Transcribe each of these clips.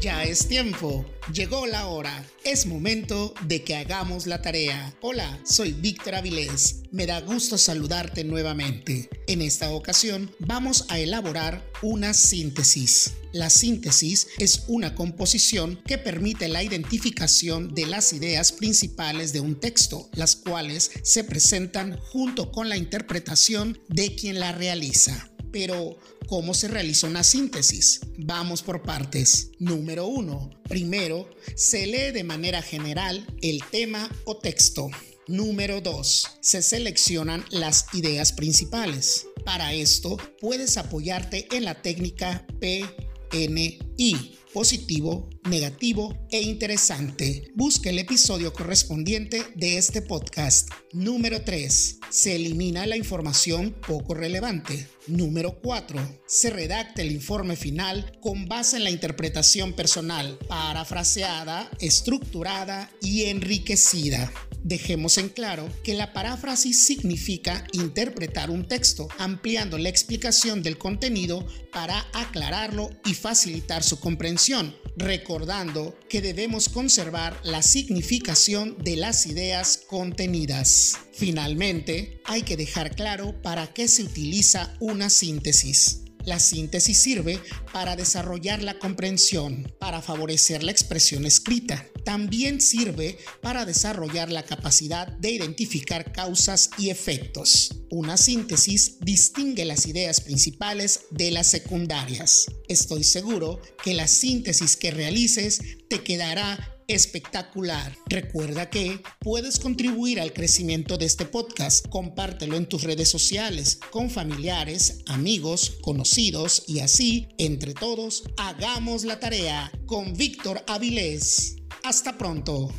Ya es tiempo, llegó la hora, es momento de que hagamos la tarea. Hola, soy Víctor Avilés, me da gusto saludarte nuevamente. En esta ocasión vamos a elaborar una síntesis. La síntesis es una composición que permite la identificación de las ideas principales de un texto, las cuales se presentan junto con la interpretación de quien la realiza. Pero, ¿cómo se realiza una síntesis? Vamos por partes. Número 1. Primero, se lee de manera general el tema o texto. Número 2. Se seleccionan las ideas principales. Para esto, puedes apoyarte en la técnica PNI positivo, negativo e interesante. Busca el episodio correspondiente de este podcast. Número 3. Se elimina la información poco relevante. Número 4. Se redacta el informe final con base en la interpretación personal, parafraseada, estructurada y enriquecida. Dejemos en claro que la paráfrasis significa interpretar un texto, ampliando la explicación del contenido para aclararlo y facilitar su comprensión, recordando que debemos conservar la significación de las ideas contenidas. Finalmente, hay que dejar claro para qué se utiliza una síntesis. La síntesis sirve para desarrollar la comprensión, para favorecer la expresión escrita. También sirve para desarrollar la capacidad de identificar causas y efectos. Una síntesis distingue las ideas principales de las secundarias. Estoy seguro que la síntesis que realices te quedará espectacular. Recuerda que puedes contribuir al crecimiento de este podcast. Compártelo en tus redes sociales, con familiares, amigos, conocidos y así, entre todos, hagamos la tarea con Víctor Avilés. Hasta pronto.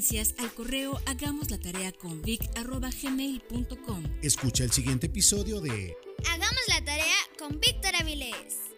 Sugerencias al correo hagamos la tarea con. Escucha el siguiente episodio de Hagamos la tarea con Víctor Avilés.